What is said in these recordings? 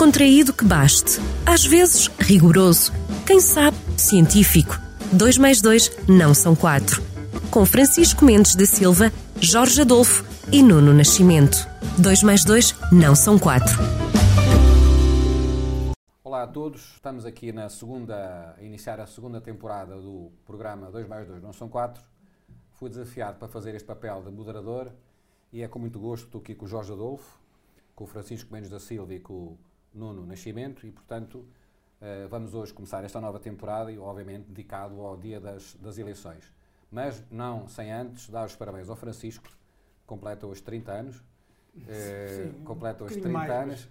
descontraído que baste. Às vezes, rigoroso. Quem sabe, científico. 2 mais 2 não são 4. Com Francisco Mendes da Silva, Jorge Adolfo e Nuno Nascimento. 2 mais 2 não são 4. Olá a todos, estamos aqui na segunda, a iniciar a segunda temporada do programa 2 mais 2 não são 4. Fui desafiado para fazer este papel de moderador e é com muito gosto que estou aqui com o Jorge Adolfo, com o Francisco Mendes da Silva e com o Nuno Nascimento e, portanto, eh, vamos hoje começar esta nova temporada e, obviamente, dedicado ao dia das, das eleições. Mas não sem antes dar os parabéns ao Francisco, que completa hoje 30 anos. Eh, Sim, completa hoje bocadinho 30 mais, anos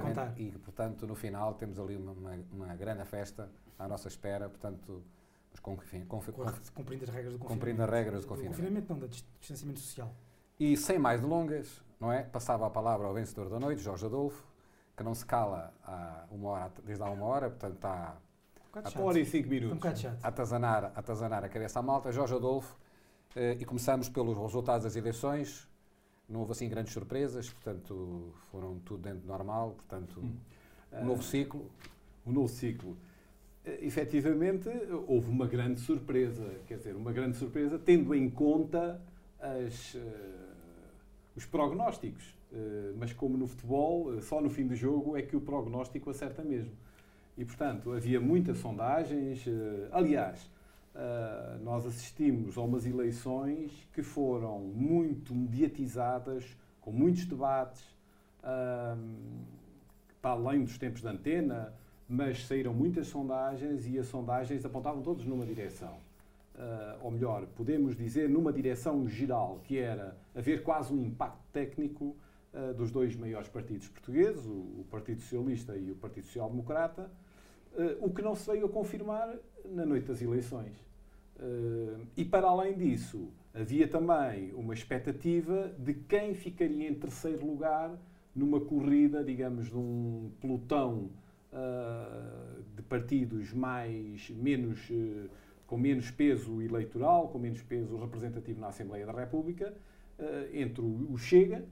contar. e, portanto, no final temos ali uma, uma, uma grande festa à nossa espera, portanto, mas com, enfim, com, Cumprindo as regras do confinamento. cumprindo as regras do Do confinamento. confinamento não, da dis- distanciamento social. E sem mais delongas, não é? Passava a palavra ao vencedor da noite, Jorge Adolfo, que não se cala há uma hora, desde há uma hora, portanto está Um chato. Uma hora e cinco um minutos. a atazanar, a atazanar a cabeça à malta. Jorge Adolfo, eh, e começamos pelos resultados das eleições. Não houve assim grandes surpresas, portanto foram tudo dentro do normal, portanto um novo ciclo. O novo ciclo. Eh, Efetivamente, houve uma grande surpresa. Quer dizer, uma grande surpresa tendo em conta as, eh, os prognósticos. Eh, mas como no futebol, eh, só no fim do jogo é que o prognóstico acerta mesmo. E, portanto, havia muitas sondagens. eh, aliás, nós assistimos a umas eleições que foram muito mediatizadas, com muitos debates, ahm, para além dos tempos de antena, mas saíram muitas sondagens e as sondagens apontavam todos numa direção. Ah, ou melhor, podemos dizer numa direção geral, que era haver quase um impacto técnico ah, dos dois maiores partidos portugueses, o, o Partido Socialista e o Partido Social Democrata, ah, o que não se veio a confirmar na noite das eleições. Ah, e para além disso, havia também uma expectativa de quem ficaria em terceiro lugar numa corrida, digamos, de um pelotão de partidos mais menos eh, com menos peso eleitoral, com menos peso representativo na Assembleia da República, eh, entre o Chega,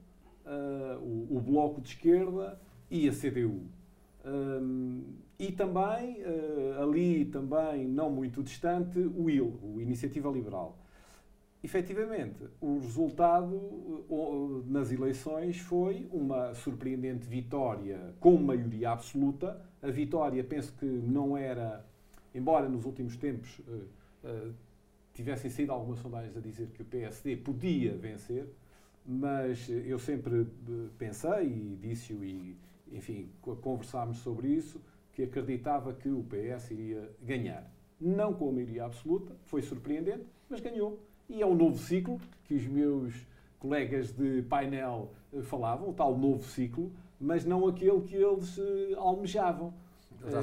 ah, o, o Bloco de Esquerda e a CDU. Hum, e também, eh, ali também, não muito distante, o IL, o Iniciativa Liberal. Efetivamente, o resultado nas eleições foi uma surpreendente vitória com maioria absoluta. A vitória, penso que não era, embora nos últimos tempos eh, eh, tivessem saído algumas sondagens a dizer que o PSD podia vencer, mas eu sempre eh, pensei e disse-o e, enfim, co- conversámos sobre isso, que acreditava que o PS iria ganhar. Não com a maioria absoluta, foi surpreendente, mas ganhou. E é um novo ciclo que os meus colegas de painel eh, falavam, o tal novo ciclo, mas não aquele que eles eh, almejavam.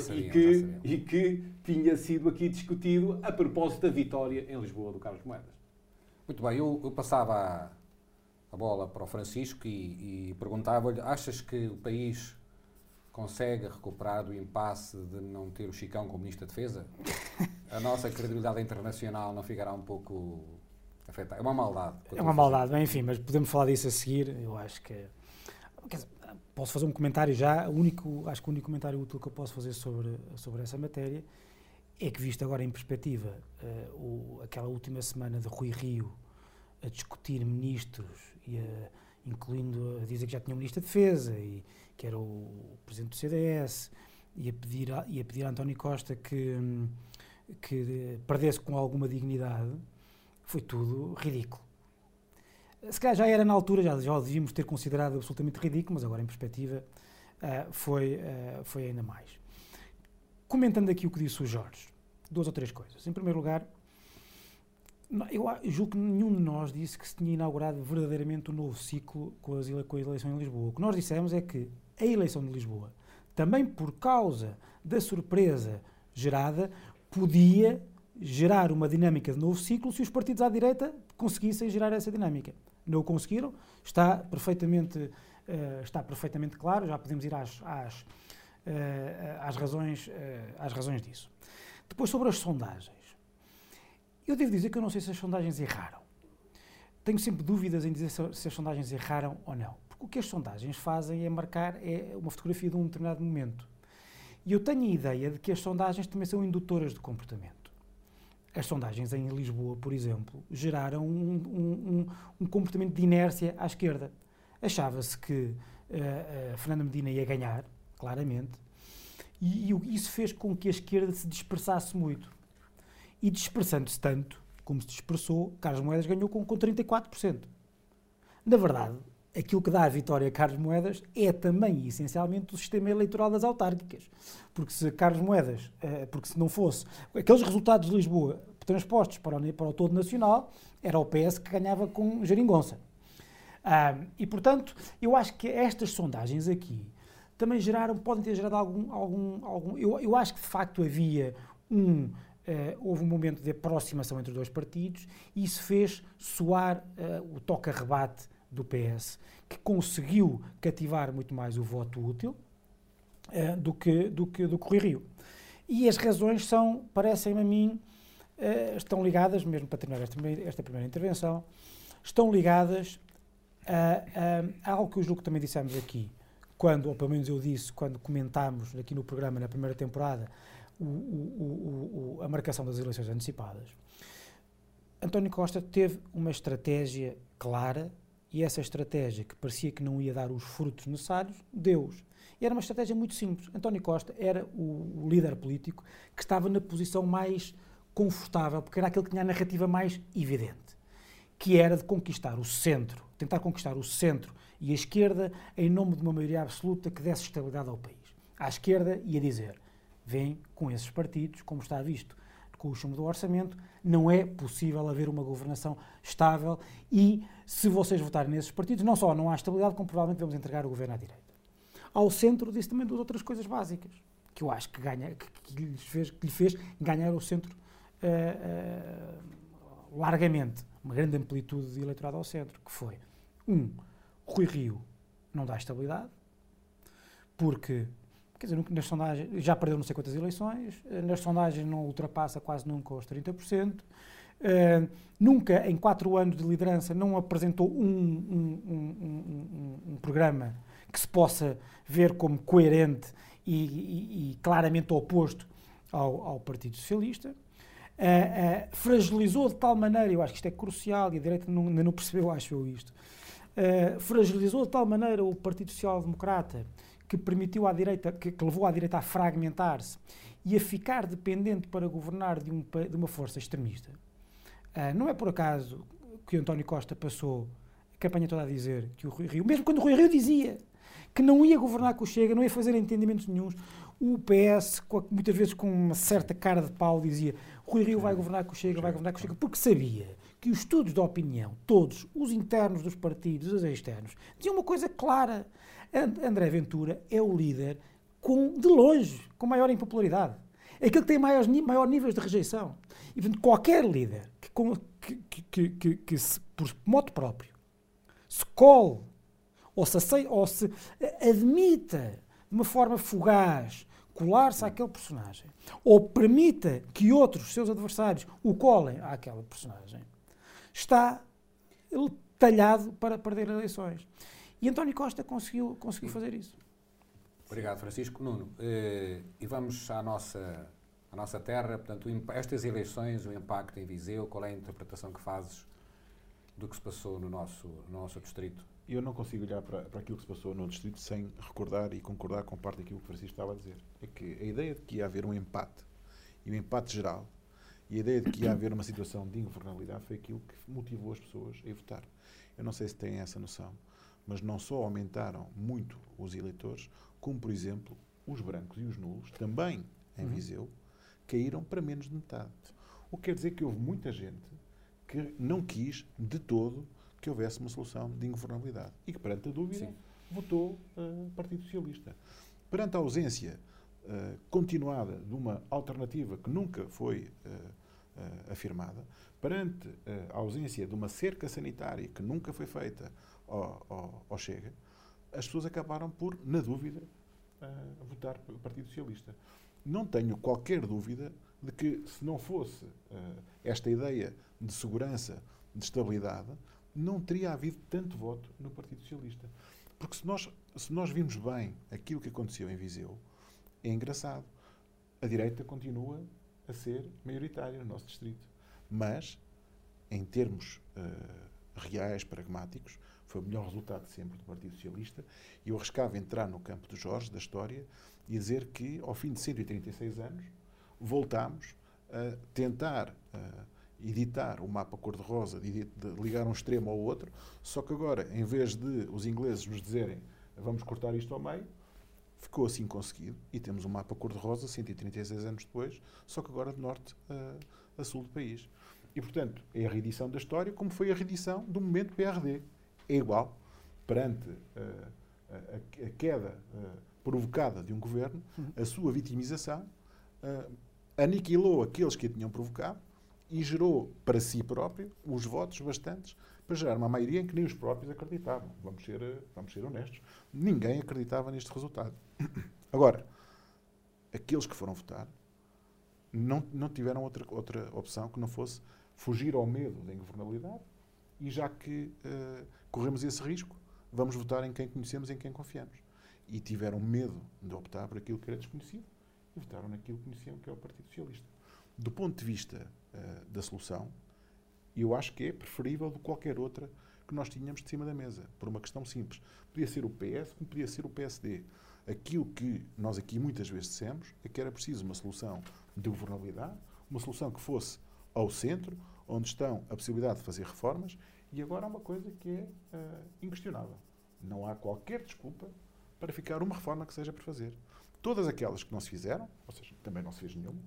Sabiam, e, que, e que tinha sido aqui discutido a propósito da vitória em Lisboa do Carlos Moedas. Muito bem, eu, eu passava a, bola para o Francisco e, e perguntava-lhe: achas que o país consegue recuperar do impasse de não ter o Chicão como Ministro da Defesa? A nossa credibilidade internacional não ficará um pouco afetada? É uma maldade. É uma maldade, bem, enfim, mas podemos falar disso a seguir. Eu acho que. dizer, posso fazer um comentário já. O único, acho que o único comentário útil que eu posso fazer sobre, sobre essa matéria é que, visto agora em perspectiva, eh, o- aquela última semana de Rui Rio a discutir ministros, e a- incluindo a dizer que já tinha um ministro da Defesa, e que era o presidente do CDS, e a pedir a, e a, pedir a António Costa que, que perdesse com alguma dignidade, foi tudo ridículo. Se calhar já era na altura, já, já o devíamos ter considerado absolutamente ridículo, mas agora em perspectiva ah, foi, ah, foi ainda mais. Comentando aqui o que disse o Jorge, duas ou três coisas. Em primeiro lugar, eu julgo que nenhum de nós disse que se tinha inaugurado verdadeiramente um novo ciclo com, as com a eleição em Lisboa. O que nós dissemos é que a eleição de Lisboa, também por causa da surpresa gerada, podia gerar uma dinâmica de novo ciclo se os partidos à direita conseguissem gerar essa dinâmica. Não o conseguiram, está perfeitamente, eh, está perfeitamente claro, já podemos ir às, às, eh, às, razões, eh, às razões disso. Depois, sobre as sondagens. Eu devo dizer que eu não sei se as sondagens erraram. Tenho sempre dúvidas em dizer se, as sondagens erraram ou não. Porque o que as sondagens fazem é marcar é uma fotografia de um determinado momento. E eu tenho a ideia de que as sondagens também são indutoras de comportamento. As sondagens em Lisboa, por exemplo, geraram um, um, um, comportamento de inércia à esquerda. Achava-se que uh, uh, Fernando Medina ia ganhar, claramente, e, e isso fez com que a esquerda se dispersasse muito. E dispersando-se tanto, como se dispersou, Carlos Moedas ganhou com, com 34%. Na verdade, aquilo que dá a vitória a Carlos Moedas é também essencialmente o sistema eleitoral das autárquicas. Porque se Carlos Moedas, eh, porque se não fosse aqueles resultados de Lisboa transpostos para o, para o todo nacional, era o PS que ganhava com geringonça. e portanto, eu acho que estas sondagens aqui também geraram, podem ter gerado algum. algum, algum eu, eu acho que de facto havia um. Uh, houve um momento de aproximação entre os dois partidos e isso fez soar uh, o toque-rebate do PS, que conseguiu cativar muito mais o voto útil uh, do, que, do, que, do que o Rui Rio. E as razões são, parecem-me a mim, estão ligadas, mesmo para terminar esta, esta primeira intervenção, estão ligadas a, a, a algo que eu julgo que também dissemos aqui, quando, ou pelo menos eu disse, quando comentámos aqui no programa, na primeira temporada, o, o, a marcação das eleições antecipadas, António Costa teve uma estratégia clara e essa estratégia, que parecia que não ia dar os frutos necessários, deu-os. Era uma estratégia muito simples. António Costa era o, líder político que estava na posição mais confortável, porque era aquele que tinha a narrativa mais evidente, que era de conquistar o centro, tentar conquistar o centro e a esquerda em nome de uma maioria absoluta que desse estabilidade ao país. À esquerda ia dizer, vem com esses partidos, como está visto com o chumbo do orçamento, não é possível haver uma governação estável e se vocês votarem nesses partidos, não só não há estabilidade, como provavelmente vamos entregar o governo à direita. Ao centro disse também duas outras coisas básicas, que eu acho que, ganha, que, que, lhe, fez, que lhe fez ganhar o centro uh, uh, largamente, uma grande amplitude de eleitorado ao centro, que foi, um, Rui Rio não dá estabilidade, porque quer dizer, nas sondagens, já perdeu não sei quantas eleições, eh, nas sondagens não ultrapassa quase nunca os 30%, uh, eh, nunca em quatro anos de liderança não apresentou um, um, um, um programa que se possa ver como coerente e, e, e claramente oposto ao, ao Partido Socialista. Uh, uh, fragilizou de tal maneira, eu acho que isto é crucial e a direita não, ainda não percebeu, acho eu isto, uh, fragilizou de tal maneira o Partido Social Democrata que permitiu à direita, que, que levou à direita a fragmentar-se e a ficar dependente para governar de, um, de uma força extremista. Uh, não é por acaso que António Costa passou a campanha toda a dizer que o Rui Rio, mesmo quando o Rui Rio dizia que não ia governar com o Chega, não ia fazer entendimentos nenhums, o PS, muitas vezes com uma certa cara de pau, dizia Rui Rio vai governar com o Chega, vai governar com o Chega, porque sabia que os estudos de opinião, todos, os internos dos partidos, os externos, diziam uma coisa clara. André Ventura é o líder com, de longe, com maior impopularidade. É aquele que tem maiores, maior níveis de rejeição. E, portanto, qualquer líder que, que, que, que, se, por modo próprio, se cole ou se, aceita, ou se admita de uma forma fugaz colar-se àquele personagem ou permita que outros seus adversários o colem àquela personagem, está talhado para perder eleições. E António Costa conseguiu, conseguiu fazer isso. Obrigado, Francisco. Nuno, eh, e vamos à nossa, à nossa terra. Portanto, estas eleições, o impacto em Viseu, qual é a interpretação que fazes do que se passou no nosso, no nosso distrito? Eu não consigo olhar para, para aquilo que se passou no distrito sem recordar e concordar com parte daquilo que o Francisco estava a dizer. É que a ideia de que ia haver um empate, e um empate geral, e a ideia de que ia haver uma situação de ingovernabilidade foi aquilo que motivou as pessoas a votar. Eu não sei se têm essa noção, mas não só aumentaram muito os eleitores, como, por exemplo, os brancos e os nulos, também em uhum. Viseu, caíram para menos de metade. O que quer dizer que houve muita gente que não quis de todo que houvesse uma solução de ingovernabilidade e que, perante a dúvida, Sim. votou uh, Partido Socialista. Perante a ausência uh, continuada de uma alternativa que nunca foi uh, afirmada, perante a ausência de uma cerca sanitária que nunca foi feita ao, ao, ao Chega, as pessoas acabaram por, na dúvida, votar pelo Partido Socialista. Não tenho qualquer dúvida de que, se não fosse esta ideia de segurança, de estabilidade, não teria havido tanto voto no Partido Socialista. Porque se nós, se nós vimos bem aquilo que aconteceu em Viseu, é engraçado. A direita continua a ser maioritária no nosso distrito. Mas, em termos uh, reais, pragmáticos, foi o melhor resultado sempre do Partido Socialista. E eu arriscava entrar no campo do Jorge, da história, e dizer que, ao fim de 136 anos, voltámos a tentar uh, editar o mapa cor-de-rosa, de, de ligar um extremo ao outro, só que agora, em vez de os ingleses nos dizerem vamos cortar isto ao meio, ficou assim conseguido e temos um mapa cor-de-rosa 136 anos depois, só que agora de norte a, a, sul do país. E, portanto, é a reedição da história como foi a reedição do momento PRD. É igual, perante uh, a, a, queda uh, provocada de um governo, a sua vitimização uh, aniquilou aqueles que a tinham provocado e gerou para si próprio os votos bastantes para gerar uma maioria em que nem os próprios acreditavam. Vamos ser, vamos ser honestos. Ninguém acreditava neste resultado. Agora, aqueles que foram votar não, não tiveram outra, outra opção que não fosse fugir ao medo da ingovernabilidade e já que uh, corremos esse risco, vamos votar em quem conhecemos, em quem confiamos. E tiveram medo de optar por aquilo que era desconhecido e votaram naquilo que conheciam, que é o Partido Socialista. Do ponto de vista uh, da solução, eu acho que é preferível do que qualquer outra que nós tínhamos de cima da mesa, por uma questão simples. Podia ser o PS, como podia ser o PSD. Aquilo que nós aqui muitas vezes dissemos é que era preciso uma solução de governabilidade, uma solução que fosse ao centro, onde estão a possibilidade de fazer reformas, e agora há uma coisa que é uh, inquestionável. Não há qualquer desculpa para ficar uma reforma que seja por fazer. Todas aquelas que não se fizeram, ou seja, também não se fez nenhuma,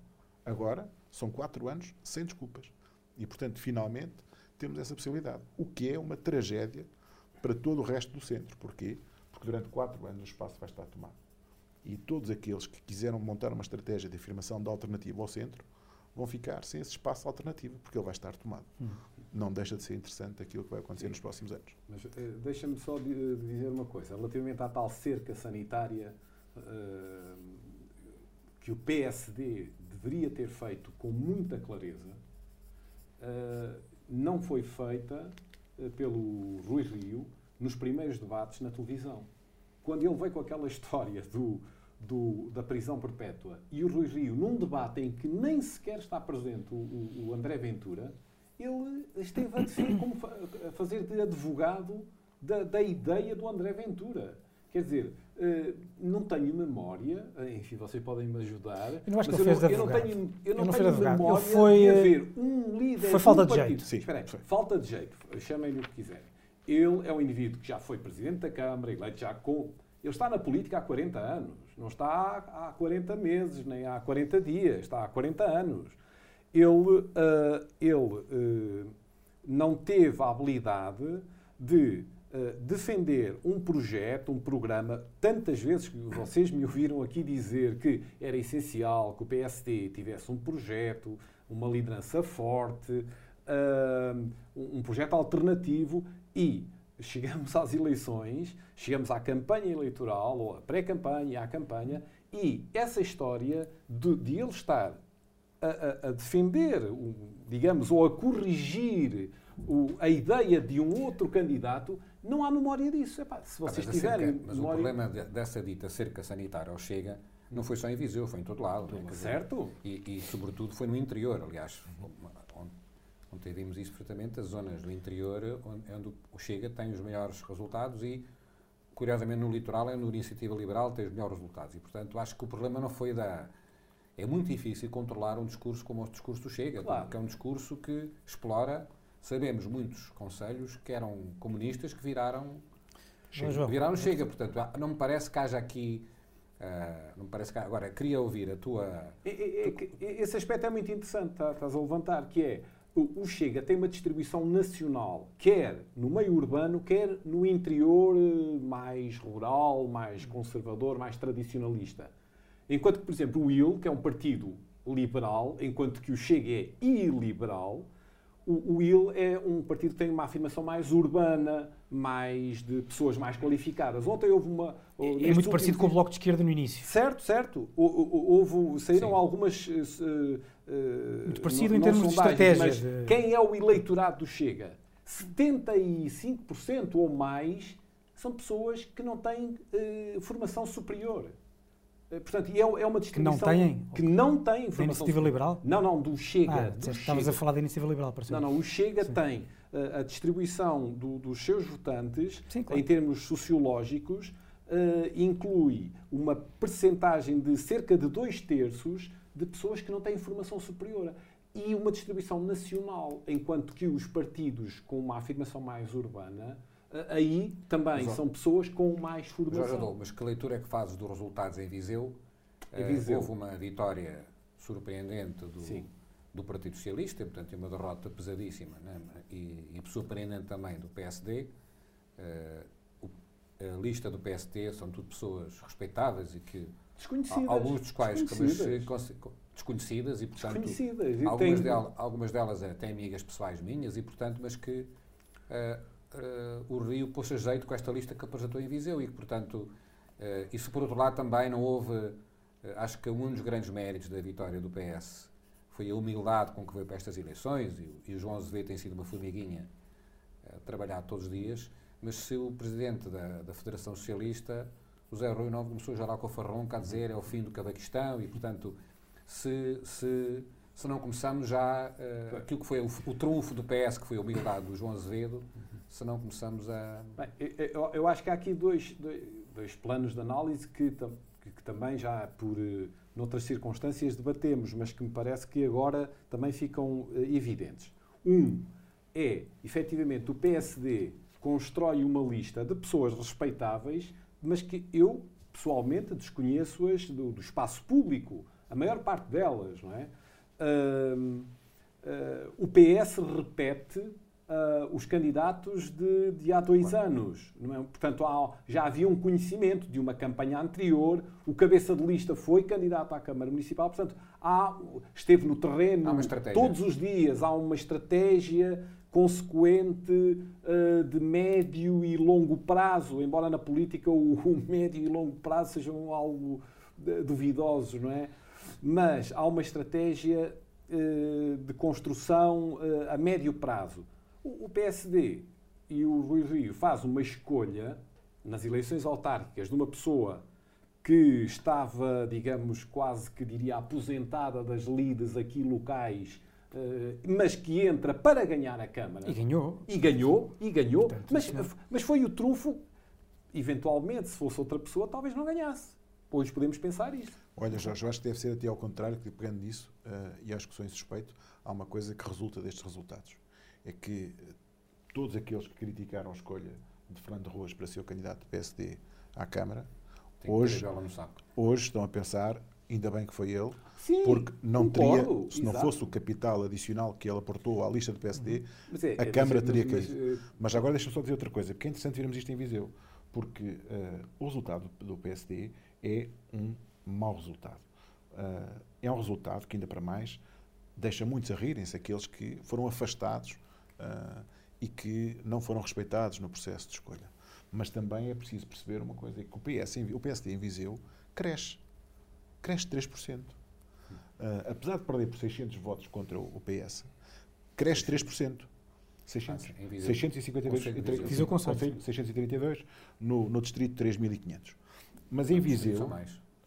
agora são quatro anos sem desculpas. E, portanto, finalmente, temos essa possibilidade. O que é uma tragédia para todo o resto do centro. Porquê? Porque durante quatro anos o espaço vai estar tomado. E todos aqueles que quiseram montar uma estratégia de afirmação de alternativa ao centro vão ficar sem esse espaço alternativo, porque ele vai estar tomado. Hum. Não deixa de ser interessante aquilo que vai acontecer Sim. nos próximos anos. Mas uh, deixa-me só dizer uma coisa. Relativamente à tal cerca sanitária uh, que o PSD deveria ter feito com muita clareza, uh, não foi feita pelo Rui Rio nos primeiros debates na televisão. Quando ele veio com aquela história do, do, da prisão perpétua e o Rui Rio, num debate em que nem sequer está presente o, o André Ventura, ele esteve a, defender, como a fazer de advogado da, da ideia do André Ventura. Quer dizer, Uh, não tenho memória, enfim, vocês podem me ajudar. Eu não acho que ele fez não, eu não tenho, eu não, não tenho memória foi, de haver um líder. Foi falta de, de jeito. Sim, Espera aí, falta de jeito. Chamem-lhe o que quiserem. Ele é um indivíduo que já foi presidente da Câmara, eleito já com. Ele está na política há 40 anos. Não está há 40 meses, nem há 40 dias. Está há 40 anos. Ele, uh, ele uh, não teve a habilidade de eh, defender um projeto, um programa, tantas vezes que vocês me ouviram aqui dizer que era essencial que o PSD tivesse um projeto, uma liderança forte, uh, um projeto alternativo e chegamos às eleições, chegamos à campanha eleitoral, ou à pré-campanha, à campanha, e essa história de, de ele estar a, a, a defender, digamos, ou a corrigir o, a ideia de um outro candidato, não há memória disso. Epá, se vocês ah, mas tiverem. Cerca, mas memória... o problema dessa dita cerca sanitária ao Chega não foi só em Viseu, foi em todo lado. Certo. E, e, sobretudo, foi no interior. Aliás, onde vimos isso perfeitamente, as zonas do interior onde, onde o Chega tem os maiores resultados e, curiosamente, no litoral é no Iniciativa Liberal tem os melhores resultados. E, portanto, acho que o problema não foi da. É muito difícil controlar um discurso como o discurso do Chega, claro. porque é um discurso que explora sabemos muitos conselhos que eram comunistas que viraram Chega. Viraram Chega, portanto, não me parece que haja aqui. Uh, não me parece que agora queria ouvir a tua. Esse aspecto é muito interessante, tá, estás a levantar, que é o Chega tem uma distribuição nacional, quer no meio urbano, quer no interior eh, mais rural, mais conservador, mais tradicionalista. Enquanto que, por exemplo, o IL, que é um partido liberal, enquanto que o Chega é iliberal, o, o IL é um partido que tem uma afirmação mais urbana, mais de pessoas mais qualificadas. Ontem houve uma. É, é muito parecido com o Bloco de Esquerda no início. Certo, certo. Houve, saíram Sim. algumas. Uh, muito parecido não, em termos de estratégia. quem é o eleitorado do Chega? 75% ou mais são pessoas que não têm uh, formação superior. Uh, portanto, é, é uma distribuição que não têm, que não têm formação iniciativa liberal? Não, não, do Chega. Ah, do estavas a falar da iniciativa liberal, parece Não, não, o Chega Sim. tem uh, a distribuição do, dos seus votantes Sim, claro. em termos sociológicos inclui uma percentagem de cerca de dois terços de pessoas que não têm formação superior e uma distribuição nacional, enquanto que os partidos com uma afirmação mais urbana aí também mas, são pessoas com mais formação. Jorge mas que leitura é que fazes dos resultados em Viseu? Em Viseu. Uh, houve uma vitória surpreendente do, do Partido Socialista, portanto, uma derrota pesadíssima, né? e, e surpreendente também do PSD. Uh, eh, a lista do PST são tudo pessoas respeitáveis e que desconhecidas, alguns dos quais desconhecidas, desconhecidas e portanto desconhecidas. algumas, tem... delas, algumas delas até amigas pessoais minhas e portanto mas que uh, uh, o Rio pôs a jeito com esta lista que apresentou em Viseu e que, portanto, uh, isso por outro lado também não houve, uh, acho que um dos grandes méritos da vitória do PS foi a humildade com que veio para estas eleições e, e o João Azevedo tem sido uma formiguinha a trabalhar todos os dias, mas se o presidente da, da Federação Socialista, o Zé Rui não começou a gerar com farrão, a dizer é o fim do Cabaquistão e, portanto, se, se, se não começamos já uh, aquilo que foi o, o trunfo do PS, que foi a humildade do João Azevedo, se não começamos a. Bem, eu, eu, acho que há aqui dois, dois, dois planos de análise que, que, que, também já por uh, noutras circunstâncias debatemos, mas que me parece que agora também ficam uh, evidentes. Um é, efetivamente, o PSD constrói uma lista de pessoas respeitáveis, mas que eu, pessoalmente, desconheço-as do, do, espaço público, a maior parte delas, não é? Uh, o PS repete uh, os candidatos de, de há dois anos. É? Portanto, há, já havia um conhecimento de uma campanha anterior, o cabeça de lista foi candidato à Câmara Municipal, portanto, há, esteve no terreno todos os dias, há uma estratégia consequente uh, de médio e longo prazo, embora na política o, o médio e longo prazo sejam algo duvidosos, não é? Mas há uma estratégia uh, de construção uh, a médio prazo. O PSD e o Rui Rio faz uma escolha nas eleições autárquicas de uma pessoa que estava, digamos, quase que diria aposentada das lides aqui locais, eh, mas que entra para ganhar a Câmara. E ganhou. E ganhou, e ganhou. Portanto, mas, mas foi o trunfo, eventualmente, se fosse outra pessoa, talvez não ganhasse. Hoje podemos pensar isto. Olha, Jorge, eu acho que deve ser até ao contrário, que pegando nisso, uh, e acho que sou insuspeito, há uma coisa que resulta destes resultados é que eh, todos aqueles que criticaram a escolha de Fernando Ruas para ser o candidato do PSD à Câmara, hoje, hoje estão a pensar, ainda bem que foi ele, Sim, porque não concordo, teria, se exato. não fosse o capital adicional que ele aportou à lista do PSD, uhum. é, a é, Câmara teria mas, caído. Mas, eh, mas agora deixa-me só dizer outra coisa, porque é interessante vermos isto em Viseu, porque uh, o resultado do PSD é um mau resultado. Uh, é um resultado que, ainda para mais, deixa muitos a rirem-se aqueles que foram afastados uh, e que não foram respeitados no processo de escolha. Mas também é preciso perceber uma coisa, é que o, PS, o PSD em Viseu cresce. Cresce 3%. Uh, ah, apesar de perder por 600 votos contra o PS, cresce 3%. 600, ah, 652, Viseu Conselho. 632 no, no distrito 3.500. Mas em Viseu,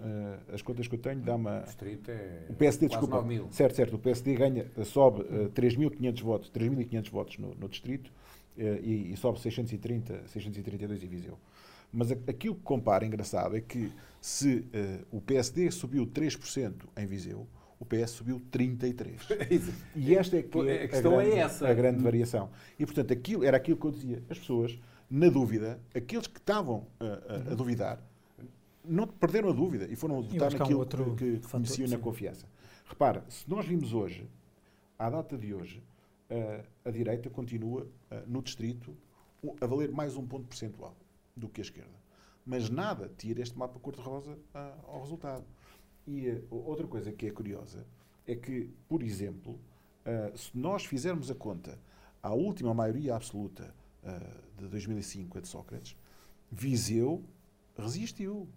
Uh, as contas que eu tenho dá uma. O é o PSD, desculpa. Certo, certo. O PSD ganha, sobe uh, eh, 3.500 votos, 3.500 votos no, no distrito uh, e, e, sobe 630, 632 em Viseu. Mas a, aquilo que compara, engraçado, é que se o PSD subiu 3% em Viseu, o PS subiu 33%. e esta é que é a, questão grande, é essa. a grande variação. E, portanto, aquilo, era aquilo que eu dizia. As pessoas, na dúvida, aqueles que estavam a duvidar, não perderam a dúvida e foram votar naquilo um que, que conheciam na confiança. Repara, se nós vimos hoje, à data de hoje, uh, a direita continua uh, no distrito a valer mais um ponto percentual do que a esquerda. Mas nada tira este mapa cor-de-rosa uh, ao resultado. E outra coisa que é curiosa é que, por exemplo, se nós fizermos a conta à última maioria absoluta de 2005, a de Sócrates, Viseu resistiu.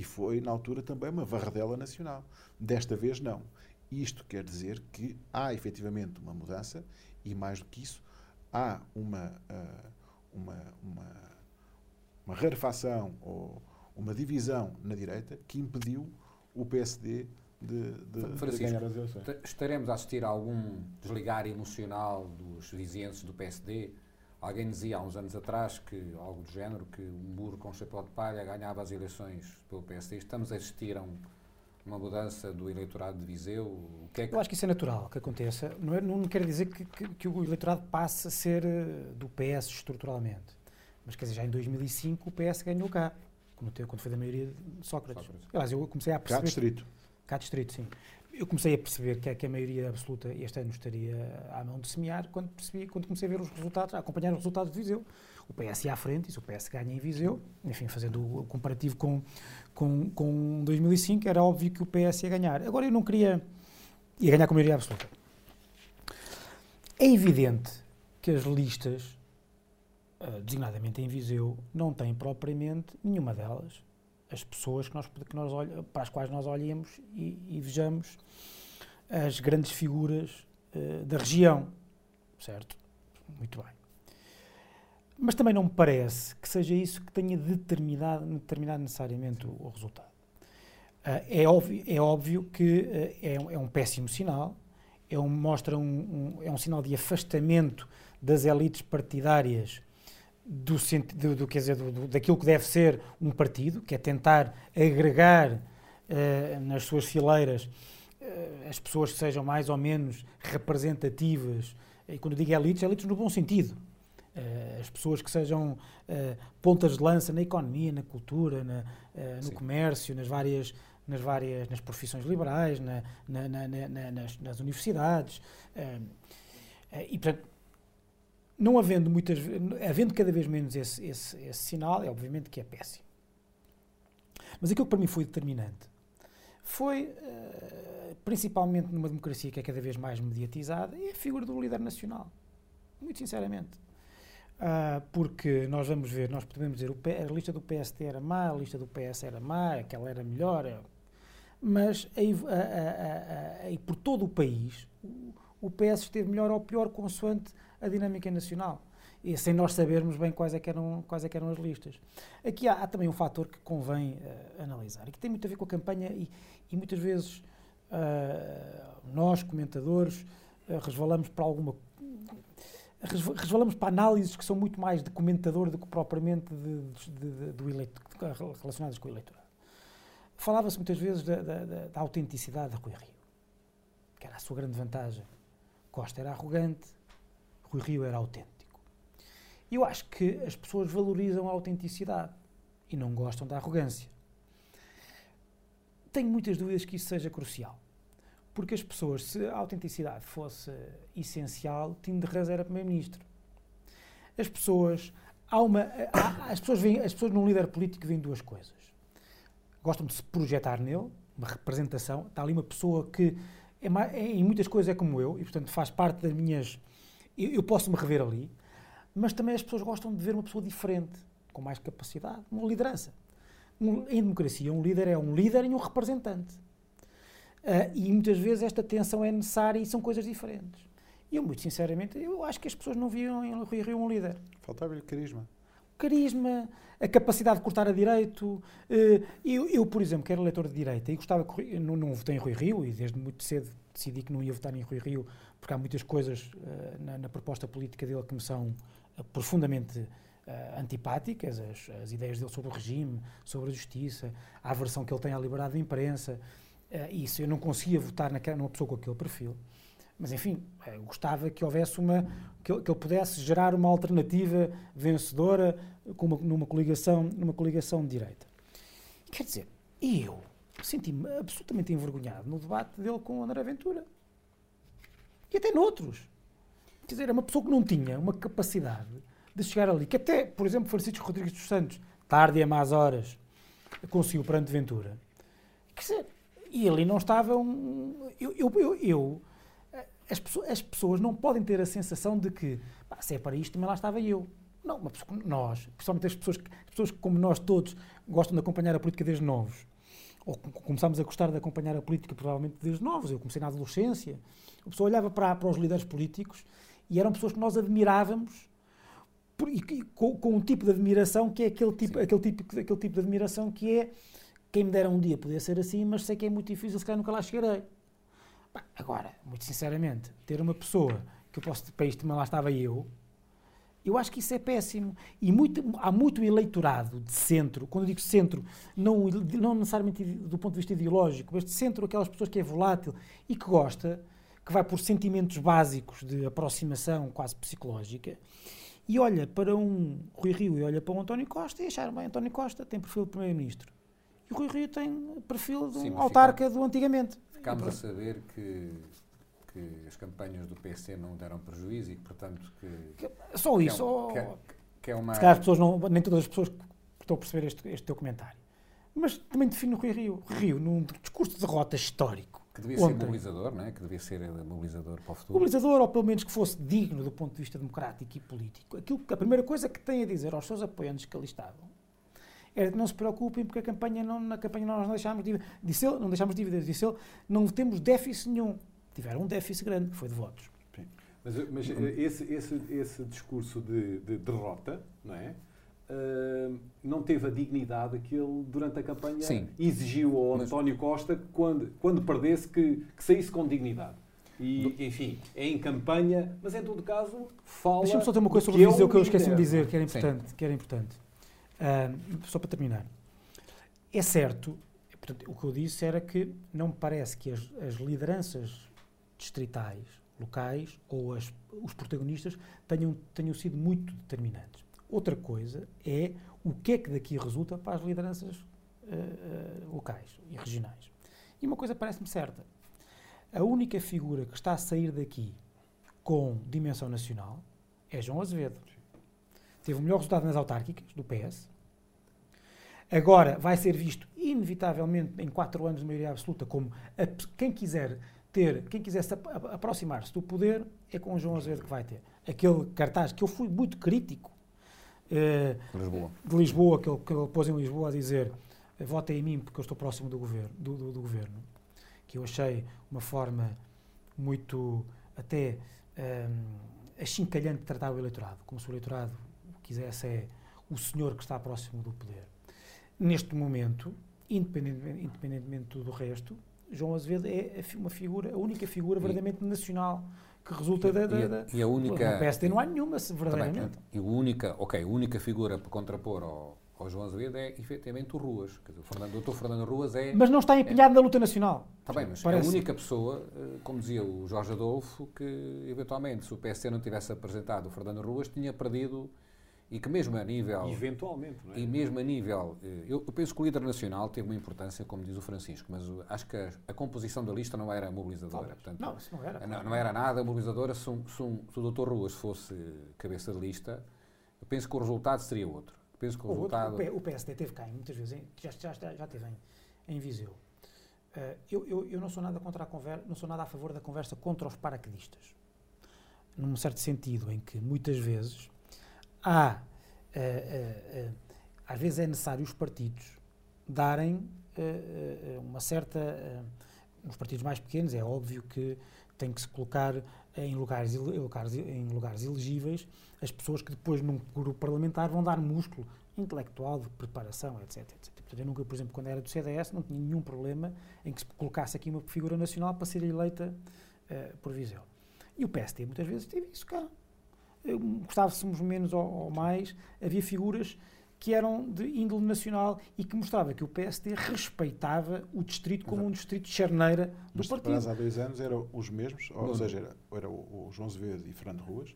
E foi, na altura, também uma varredela nacional. Desta vez, não. Isto quer dizer que há efetivamente uma mudança e, mais do que isso, há uma, uh, uma, uma uma rarefação ou uma divisão na direita que impediu o PSD de, de, de ganhar as eleições. Estaremos a assistir a algum desligar emocional dos vizinhenses do PSD? Alguém dizia há uns anos atrás que algo do género, que um burro com chapéu de palha ganhava as eleições pelo PSD. Estamos a assistir a um, uma mudança do eleitorado de Viseu? O que é que... Eu acho que isso é natural que aconteça. Não, é, não quer dizer que, que, que, o eleitorado passe a ser eh, do PS estruturalmente. Mas quer dizer, já em 2005 o PS ganhou cá, quando, quando foi da maioria de Sócrates. Sócrates. Aliás, eu comecei a perceber... Cá distrito. Cá distrito, sim. Eu comecei a perceber que, é que a maioria absoluta este ano estaria à mão de semear quando, percebi, quando comecei a ver os resultados, a acompanhar os resultados de Viseu. O PS ia à frente, e se o PS ganha em Viseu, enfim, fazendo o comparativo com, com, com 2005, era óbvio que o PS ia ganhar. Agora eu não queria. ia ganhar com maioria absoluta. É evidente que as listas, uh, designadamente em Viseu, não têm propriamente nenhuma delas as pessoas que nós, que nós para as quais nós olhemos e, e vejamos as grandes figuras uh, da região, certo? Muito bem. Mas também não me parece que seja isso que tenha determinado, determinado necessariamente o, o resultado. Uh, é, óbvio, é óbvio que uh, é, é, um péssimo sinal, é um, mostra um, um, é um sinal de afastamento das elites partidárias do, do, do, quer dizer, do, do, daquilo que deve ser um partido, que é tentar agregar uh, nas suas fileiras uh, as pessoas que sejam mais ou menos representativas, e quando digo elites, elites no bom sentido. Uh, as pessoas que sejam pontas de lança na economia, na cultura, na, no comércio, nas várias, nas várias nas profissões liberais, na, na, nas, nas, universidades. e, portanto, não havendo muitas havendo cada vez menos esse, esse, esse sinal, é obviamente que é péssimo. Mas aquilo que para mim foi determinante foi, uh, principalmente numa democracia que é cada vez mais mediatizada, é a figura do líder nacional. Muito sinceramente. Uh, porque nós vamos ver, nós podemos dizer, a lista do PST era má, a lista do PS era má, aquela era melhor, é, mas aí, por todo o país, o, o PS esteve melhor ou pior consoante a dinâmica nacional. E sem nós sabermos bem quais é que eram, quais é que eram as listas. Aqui há, há também um fator que convém uh, analisar e que tem muito a ver com a campanha e, e muitas vezes uh, nós, comentadores, uh, resvalamos para alguma resvalamos para análises que são muito mais de comentador do que propriamente de, de, de, do eleito, relacionadas com o eleitorado. Falava-se muitas vezes da, da, da, autenticidade da Rui Rio, que era a sua grande vantagem. Costa era arrogante, Rui Rio era autêntico. Eu acho que as pessoas valorizam a autenticidade e não gostam da arrogância. Tenho muitas dúvidas que isso seja crucial. Porque as pessoas, se a autenticidade fosse essencial, Tim de Reis era Primeiro-Ministro. As pessoas, há uma, há, as, pessoas veem, as pessoas num líder político veem duas coisas. Gostam de se projetar nele, uma representação. Está ali uma pessoa que é, é, em muitas coisas é como eu e, portanto, faz parte das minhas eu, eu posso me rever ali, mas também as pessoas gostam de ver uma pessoa diferente, com mais capacidade, uma liderança. Um, em democracia, um líder é um líder e um representante. Uh, e muitas vezes esta tensão é necessária e são coisas diferentes. E eu, muito sinceramente, eu acho que as pessoas não viam em Rui Rio um líder. Faltava-lhe carisma. Carisma, a capacidade de cortar a direito. Uh, eu, eu, por exemplo, que era leitor de direita e gostava que. Não, não votei em Rui Rio e desde muito cedo decidi que não ia votar em Rui Rio porque há muitas coisas uh, na, na, proposta política dele que me são uh, profundamente uh, antipáticas, as, as, ideias dele sobre o regime, sobre a justiça, a aversão que ele tem à liberdade de imprensa, isso eu não conseguia votar naquela, numa pessoa com aquele perfil. Mas, enfim, eu gostava que houvesse uma. que ele, que ele pudesse gerar uma alternativa vencedora com uma, numa, coligação, numa coligação de direita. Quer dizer, eu senti-me absolutamente envergonhado no debate dele com o André Ventura e até noutros. Quer dizer, é uma pessoa que não tinha uma capacidade de chegar ali, que até, por exemplo, Francisco Rodrigues dos Santos, tarde e a más horas, conseguiu perante Ventura. Quer dizer, e ali não estava. Eu, eu, eu, eu as, pessoas, as, pessoas, não podem ter a sensação de que, pá, se é para isto, também lá estava eu. Não, nós, principalmente as pessoas, as pessoas que, como nós todos, gostam de acompanhar a política desde novos, ou começámos a gostar de acompanhar a política provavelmente desde novos, eu comecei na adolescência, a pessoa olhava para, para os líderes políticos e eram pessoas que nós admirávamos por- e com, com um tipo de admiração que é aquele tipo, Sim. aquele, tipo, aquele tipo de admiração que é quem me dera um dia poder ser assim, mas sei que é muito difícil, se calhar nunca lá chegarei. Pá, agora, muito sinceramente, ter uma pessoa que eu posso, para isto, mas lá estava eu, eu acho que isso é péssimo. E muito, há muito eleitorado de centro, quando eu digo centro, não, não necessariamente do ponto de vista ideológico, mas de centro, aquelas pessoas que é volátil e que gosta, que vai por sentimentos básicos de aproximação quase psicológica, e olha para um Rui Rio e olha para um António Costa e achar, bem, António Costa tem perfil de Primeiro-Ministro. E o Rui Rio tem perfil de um Sim, autarca do antigamente. Ficámos a saber que, que as campanhas do PC não deram prejuízo e que, portanto, que, Só que isso. é, um- que é- que é uma... Se calhar as pessoas não, nem todas as pessoas estão a perceber este, este teu comentário. Mas também define o Rui Rio. Rio, num discurso de derrota histórico, Que devia ser ontem. mobilizador, não é? Que devia ser mobilizador para o futuro. mobilizador, ou pelo menos que fosse digno do ponto de vista democrático e político, aquilo, que- a primeira coisa que tem a dizer aos seus apoiantes que ali estavam era que não se preocupem porque a campanha não, na campanha nós não deixámos dívidas. Disse ele, não deixámos dívidas, disse ele, não temos déficit nenhum. Tiveram um déficit grande, que foi de votos. Mas, mas, eh, esse, esse, esse discurso de, de derrota, não é? Ah, não teve a dignidade que ele, durante a campanha, Sim. exigiu ao Mas- António Costa que quando, quando perdesse que, que saísse com dignidade. E, enfim, é em campanha, mas em todo caso fala. Deixa-me só ter uma coisa sobre o é um que eu esqueci-me de dizer, que era Sim. importante. Que era importante. Ah, só para terminar. É certo, portanto, o que eu disse era que não me parece que as, as lideranças distritais, locais, ou as- os protagonistas tenham, tenham sido muito determinantes. Outra coisa é o que é que daqui resulta para as lideranças ah, locais e regionais. E uma coisa parece-me certa. A única figura que está a sair daqui com dimensão nacional é João Azevedo. Teve o melhor resultado nas autárquicas do PS. Agora vai ser visto, inevitavelmente, em quatro anos de maioria absoluta, como a quem quiser ter, quem quiser se ap- ap- aproximar-se do poder, é com o João Azevedo que vai ter. Aquele cartaz que eu fui muito crítico eh, Lisboa. de Lisboa, que ele, que ele pôs em Lisboa a dizer votem em mim porque eu estou próximo do governo, do, do- do governo que eu achei uma forma muito até hum, achincalhante de tratar o eleitorado, como se o eleitorado quisesse é o senhor que está próximo do poder. Neste momento, independentemente, independentemente de tudo o resto, João Azevedo é uma figura, a única figura E- verdadeiramente nacional que resulta da, da, E da a, e a única... no PSD não há nenhuma, Também, verdadeiramente. e a única, ok, a única figura para contrapor ao, ao João Azevedo é efetivamente o Ruas. Quer dizer, o Fernando, o Dr. Fernando Ruas é. Mas não está empenhado na luta nacional. Está bem, mas é Parece. a única pessoa, eh, como dizia o Jorge Adolfo, que eventualmente, se o PSD não tivesse apresentado o Fernando Ruas, tinha perdido e que mesmo a nível. Eventualmente, não é? E mesmo a nível. eh, Eu, eu penso que o líder nacional teve uma importância, como diz o Francisco, mas acho que a, a composição da lista não era mobilizadora. Portanto, Não, isso não era. não, não era nada mobilizadora se, um- se, um- se o Dr. Ruas fosse cabeça de lista. Eu penso que o resultado seria outro. Penso que o O, outro, resultado. o P- o PSD teve cá, muitas vezes, em- já, já, já, teve em, em Viseu. Eh, eu, eu, eu não sou nada contra a conversa, não sou nada a favor da conversa contra os paraquedistas. Num certo sentido, em que muitas vezes há, eh, às vezes é necessário os partidos darem uma certa. nos partidos mais pequenos é óbvio que tem que se colocar em lugares, em lugares, em lugares elegíveis as pessoas que depois num grupo parlamentar vão dar músculo intelectual, de preparação, etc, etc. Portanto, eu nunca, por exemplo, quando era do CDS, não tinha nenhum problema em que se colocasse aqui uma figura nacional para ser eleita eh, por Viseu. E o PSD muitas vezes teve isso cá. Gostávamos menos ou, ou mais, havia figuras que eram de índole nacional e que mostrava que o PSD respeitava o distrito como um distrito de charneira do Mas partido. há dois anos eram os mesmos, ou Não, seja, era, era o, o João Azevedo e Fernando Ruas,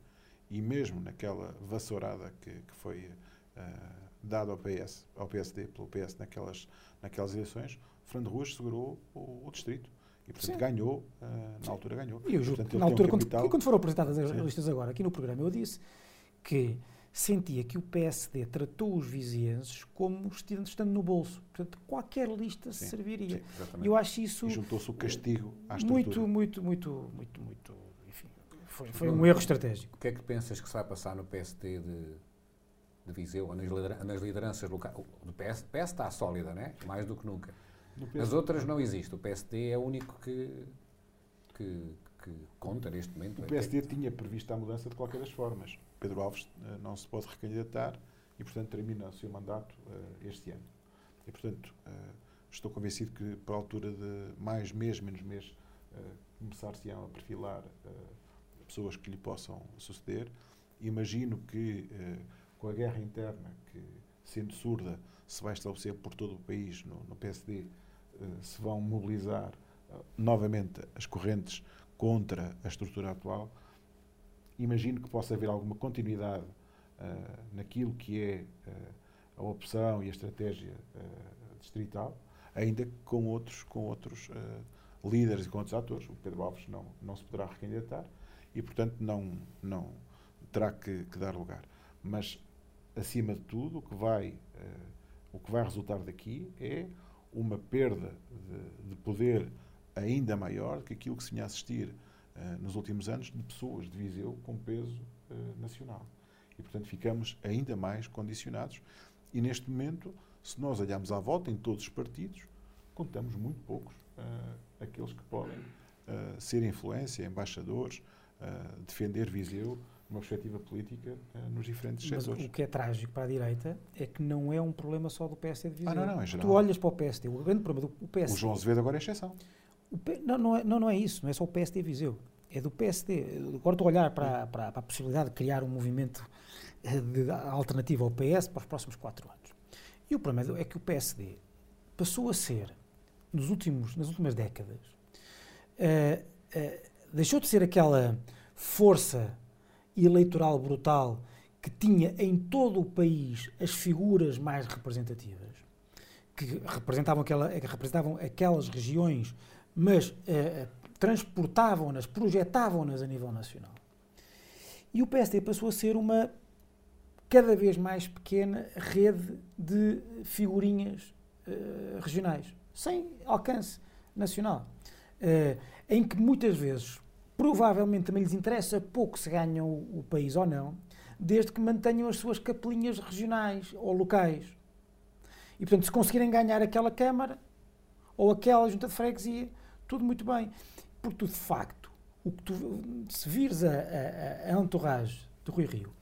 e mesmo naquela vassourada que, que foi ah, dada ao, PS, ao PSD pelo PS naquelas, naquelas eleições, Fernando Ruas segurou o, o distrito. E, portanto, Sim. ganhou, na altura ganhou. E eu juro Portanto, na tem um altura, quando, capital- quando foram apresentadas as Sim. listas agora, aqui no programa, eu disse que sentia que o PSD tratou os vizienses como estando no bolso. Portanto, qualquer lista Sim, serviria. Sim. Eu acho isso E juntou-se o castigo à estrutura. muito, muito, muito, muito, muito. Enfim, foi, foi um erro estratégico. O que é que pensas que se vai passar no PSD de, de Viseu, ou nas lideranças locais? O PS, PS está sólida, né? mais do que nunca. As outras não existe. O PSD é o único que, que, que conta neste momento. O PSD tinha previsto a mudança de qualquer das formas. Pedro Alves uh, não se pode recandidatar e, portanto, termina o seu mandato uh, este ano. E, portanto, estou convencido que, para a altura de mais mês, menos mês, começar-se-ão a perfilar pessoas que lhe possam suceder. Imagino que, com a guerra interna, que, sendo surda, se vai estabelecer por todo o país, no, no PSD, se vão mobilizar novamente as correntes contra a estrutura atual. Imagino que possa haver alguma continuidade uh, naquilo que é uh, a opção e a estratégia uh, distrital, ainda com outros, com outros líderes e com outros atores. O Pedro Alves não, não se poderá recandidatar e, portanto, não, não terá que, que dar lugar. Mas, acima de tudo, o que vai, o que vai resultar daqui é uma perda de, de poder ainda maior que aquilo que se vinha a assistir uh, nos últimos anos de pessoas de Viseu com peso uh, nacional. E, portanto, ficamos ainda mais condicionados. E, neste momento, se nós olharmos à volta em todos os partidos, contamos muito poucos uh, aqueles que podem ser influência, embaixadores, defender Viseu numa perspectiva política nos diferentes Mas setores. o que é trágico para a direita é que não é um problema só do PSD de Viseu. Ah, não, não, em geral. Tu olhas para o PSD, o grande problema do PSD... O João Azevedo agora é exceção. Não, não, é, não, não é isso, não é só o PSD Viseu. É do PSD. Agora estou a olhar para, para, para a possibilidade de criar um movimento eh, de, alternativo ao PS para os próximos quatro anos. E o problema é que o PSD passou a ser, nos últimos, nas últimas décadas, uh, uh, deixou de ser aquela força eleitoral brutal que tinha em todo o país as figuras mais representativas, que representavam, aquela, que representavam aquelas regiões mas eh, transportavam-nas, projetavam-nas a nível nacional. E o PSD passou a ser uma cada vez mais pequena rede de figurinhas eh, regionais, sem alcance nacional, eh, em que muitas vezes, provavelmente também lhes interessa pouco se ganham o, país ou não, desde que mantenham as suas capelinhas regionais ou locais. E, portanto, se conseguirem ganhar aquela Câmara ou aquela Junta de Freguesia, tudo muito bem. Porque tu, de facto, o que tu, se vires a, a, a entourage de Rui Rio,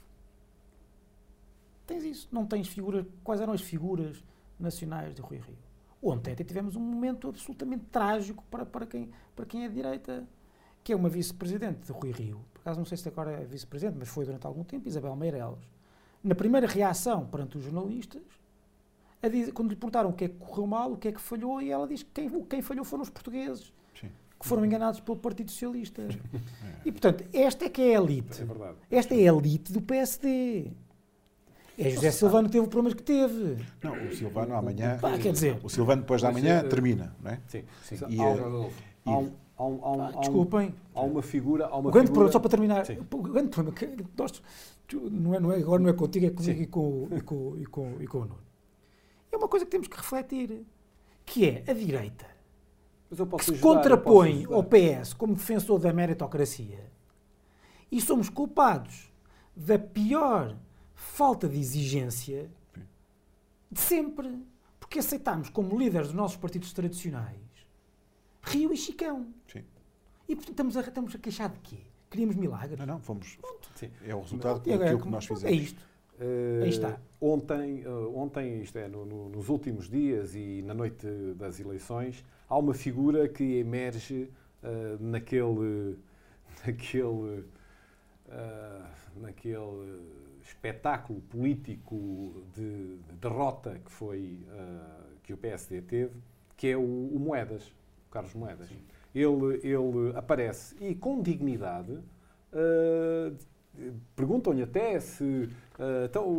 tens isso. Não tens figuras. Quais eram as figuras nacionais de Rui Rio? Ontem até tivemos um momento absolutamente trágico para, para, quem, para quem é de direita, que é uma vice-presidente de Rui Rio. Por acaso não sei se agora é vice-presidente, mas foi durante algum tempo, Isabel Meireles. Na primeira reação perante os jornalistas, dizer, quando lhe perguntaram o que é que correu mal, o que é que falhou, e ela diz que quem, quem falhou foram os portugueses, Sim. que foram enganados pelo Partido Socialista. E, portanto, esta é que é a elite. É esta é a elite do PSD. É José Silvano que teve o problema que teve. Não, o Silvano amanhã. Ah, quer dizer. O Silvano depois da manhã uh, termina, não é? Sim, sim. E, há, um, há, um, há, um, há, Desculpem. Há uma figura. Há uma o grande figura... problema, só para terminar, sim. o grande problema que nós, não é, não é, agora não é contigo, é comigo e com, e, com, e, com, e com o Nuno é uma coisa que temos que refletir, que é a direita, que se contrapõe ao PS como defensor da meritocracia, e somos culpados da pior falta de exigência de sempre, porque aceitámos como líderes dos nossos partidos tradicionais Rio e Chicão. Sim. E portanto estamos a, estamos a queixar de quê? Queríamos milagres? Não, não, fomos. É o resultado daquilo que nós fizemos. É isto. Aí está. Ontem, uh, ontem, isto é, no, no, nos últimos dias e na noite das eleições, há uma figura que emerge uh, naquele, naquele, naquele espetáculo político de, de, derrota que foi que o PSD teve, que é o, o Moedas, Carlos Moedas. Ele, ele aparece e com dignidade perguntam-lhe até se uh, então,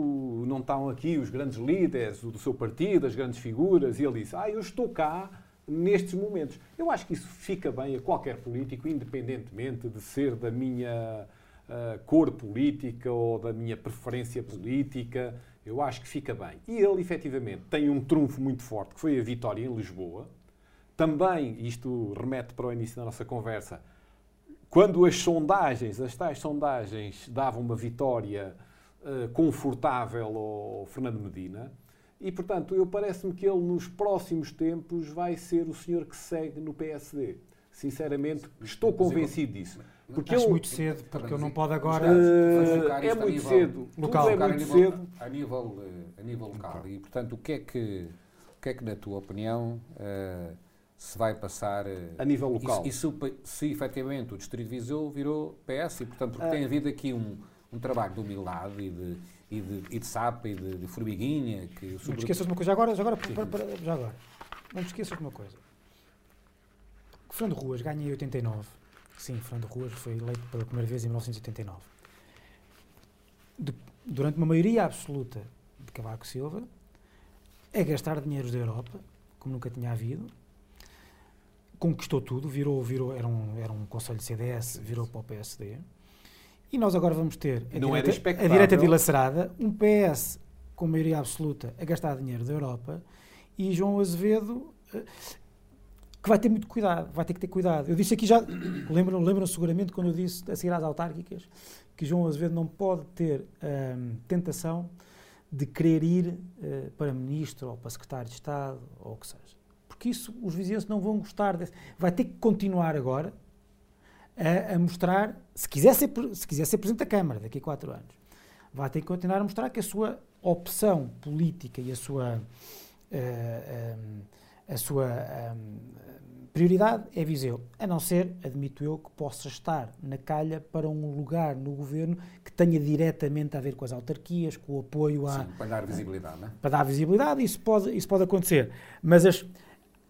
não estão aqui os grandes líderes do seu partido, as grandes figuras, e ele diz: Ah, eu estou cá nestes momentos. Eu acho que isso fica bem a qualquer político, independentemente de ser da minha uh, cor política ou da minha preferência política. Eu acho que fica bem. E ele, efetivamente, tem um trunfo muito forte, que foi a vitória em Lisboa. Também, isto remete para o início da nossa conversa, quando as sondagens, as tais sondagens, davam uma vitória uh, confortável ao Fernando Medina, e portanto, eu parece-me que ele nos próximos tempos vai ser o senhor que segue no PSD. Sinceramente, estou convencido disso. Porque Acho eu, muito cedo, porque eu não pode agora. Uh, é muito nível, cedo. Local. é muito a nível, cedo. A nível, a nível local. E, portanto, o que é que, o que, é que na tua opinião, uh, se vai passar. Uh, a nível local. E, se, se, efetivamente o Distrito de Viseu virou PS, e, portanto, porque tem havido aqui um, um trabalho de humildade e de, e de, e de sapa e de, de formiguinha. Que, sobre... Não te esqueças de uma coisa, já agora, já agora, para, para, já agora. Não te esqueças de uma coisa. Que Fernando Ruas ganha em 89 Sim, Fernando Ruas foi eleito pela primeira vez em 1989. De, durante uma maioria absoluta de Cavaco Silva, a gastar dinheiros da Europa, como nunca tinha havido, conquistou tudo, virou, virou era, um, era um conselho de CDS, virou para o PSD. E nós agora vamos ter a, Não direita, a direita dilacerada, um PS com maioria absoluta a gastar dinheiro da Europa e João Azevedo eh, que vai ter muito cuidado, vai ter que ter cuidado. Eu disse aqui já, lembram, lembram seguramente quando eu disse a seguir às autárquicas, que João Azevedo não pode ter hum, tentação de querer ir uh, para ministro ou para secretário de Estado ou o que seja. Porque isso os vizinhos não vão gostar. Desse. Vai ter que continuar agora a, a, mostrar, se quiser, ser, se quiser ser Presidente da Câmara daqui a quatro anos, vai ter que continuar a mostrar que a sua opção política e a sua. Uh, um, a sua um, prioridade é Viseu, a não ser, admito eu, que possa estar na calha para um lugar no governo que tenha diretamente a ver com as autarquias, com o apoio a. Sim, para dar visibilidade, não é? Para dar visibilidade, isso pode, isso pode acontecer. Mas as,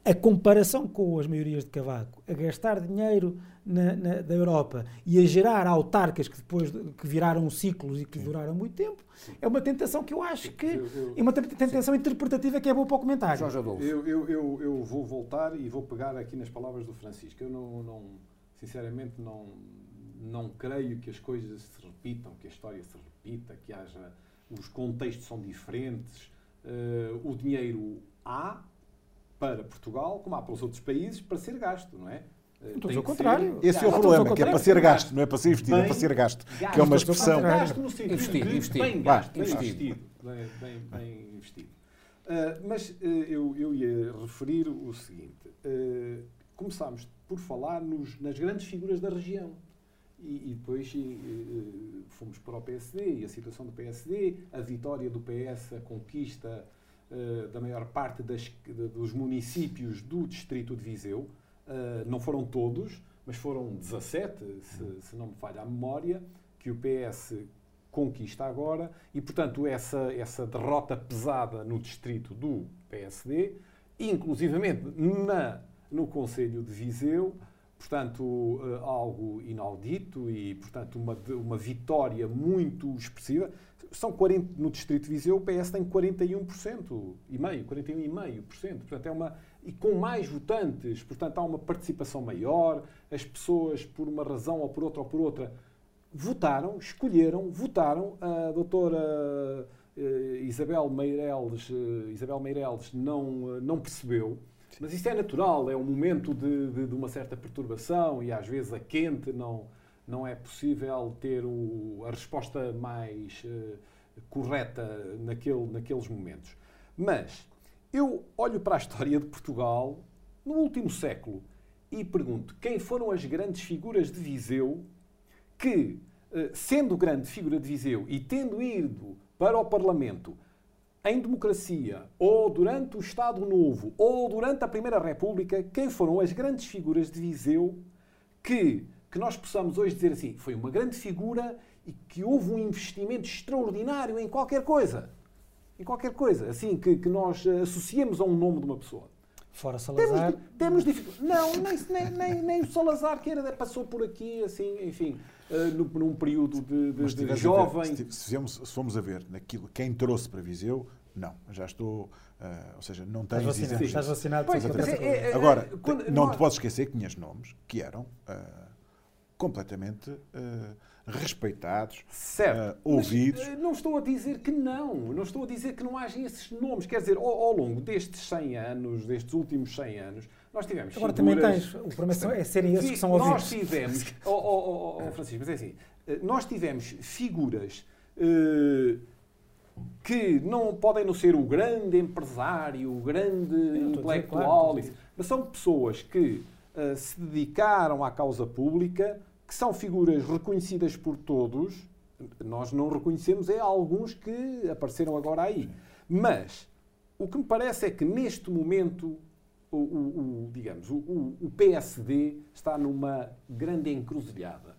a comparação com as maiorias de Cavaco, a gastar dinheiro na, na, da Europa e a gerar autarcas que depois que viraram ciclos e que duraram muito tempo, é uma tentação que eu acho que é uma tentação interpretativa que é boa para o comentário. Jorge Adolfo. Eu, eu, eu, eu, vou voltar e vou pegar aqui nas palavras do Francisco. Eu não, não sinceramente não, não creio que as coisas se repitam, que a história se repita, que haja os contextos são diferentes. Uh, o dinheiro há, para Portugal, como há para os outros países, para ser gasto, não é? Então, ao contrário. Ser... Esse é o problema, que é para ser gasto, não é para ser investido, bem, é para ser gasto, gasto, que é uma expressão. Gasto no sentido investido, de investido. bem gasto, bem investido. Bem, bem, bem investido. Uh, mas uh, eu, eu ia referir o seguinte. Uh, começámos por falar nos, nas grandes figuras da região. E, e depois e, fomos para o PSD e a situação do PSD, a vitória do PS, a conquista eh, da maior parte das, dos municípios do distrito de Viseu. Uh, não foram todos, mas foram 17, se, se, não me falha a memória, que o PS conquista agora. E, portanto, essa, essa derrota pesada no distrito do PSD, inclusivamente na, no Conselho de Viseu, portanto, uh, algo inaudito e, portanto, uma, uma vitória muito expressiva são 40, no Distrito de Viseu o PS tem 41% e meio, 41,5%. Portanto, é uma e com mais votantes, portanto, há uma participação maior, as pessoas, por uma razão ou por outra ou por outra, votaram, escolheram, votaram. A doutora uh, Isabel Meireles, uh, Isabel Meireles não, uh, não percebeu, mas isso é natural, é um momento de, de, de uma certa perturbação e às vezes a quente não não é possível ter o, a resposta mais uh, correta naquele, naqueles momentos. Mas eu olho para a história de Portugal no último século e pergunto quem foram as grandes figuras de Viseu que, uh, sendo grande figura de Viseu e tendo ido para o Parlamento em democracia, ou durante o Estado Novo, ou durante a Primeira República, quem foram as grandes figuras de Viseu que que nós possamos hoje dizer assim, foi uma grande figura e que houve um investimento extraordinário em qualquer coisa. Em qualquer coisa, assim, que, que nós associemos a um nome de uma pessoa. Fora Salazar. Temos, temos dificuldade. Não, nem, nem, nem, o Salazar, que era, passou por aqui, assim, enfim, uh, num período de, de, de jovem. Ver, se, se, se formos a ver naquilo, quem trouxe para Viseu, não, já estou. Uh, ou seja, não tens estás vacinado, estás vacinado pois, é, é, é, Agora, não te podes esquecer que tinhas nomes que eram uh, completamente uh, respeitados, certo. Uh, ouvidos. Mas, uh, não estou a dizer que não, não estou a dizer que não haja esses nomes. Quer dizer, ao, ao longo destes 100 anos, destes últimos 100 anos, nós tivemos Agora figuras... também tens, o problema é serem esses que são ouvidos. Nós tivemos, oh, oh, oh, Francisco, mas é assim, nós tivemos figuras que não podem não ser o grande empresário, o grande intelectual, claro, mas são pessoas que uh, se dedicaram à causa pública, que são figuras reconhecidas por todos. Nós não reconhecemos é alguns que apareceram agora aí. Mas o que me parece é que neste momento o, o, o digamos, o, o, PSD está numa grande encruzilhada.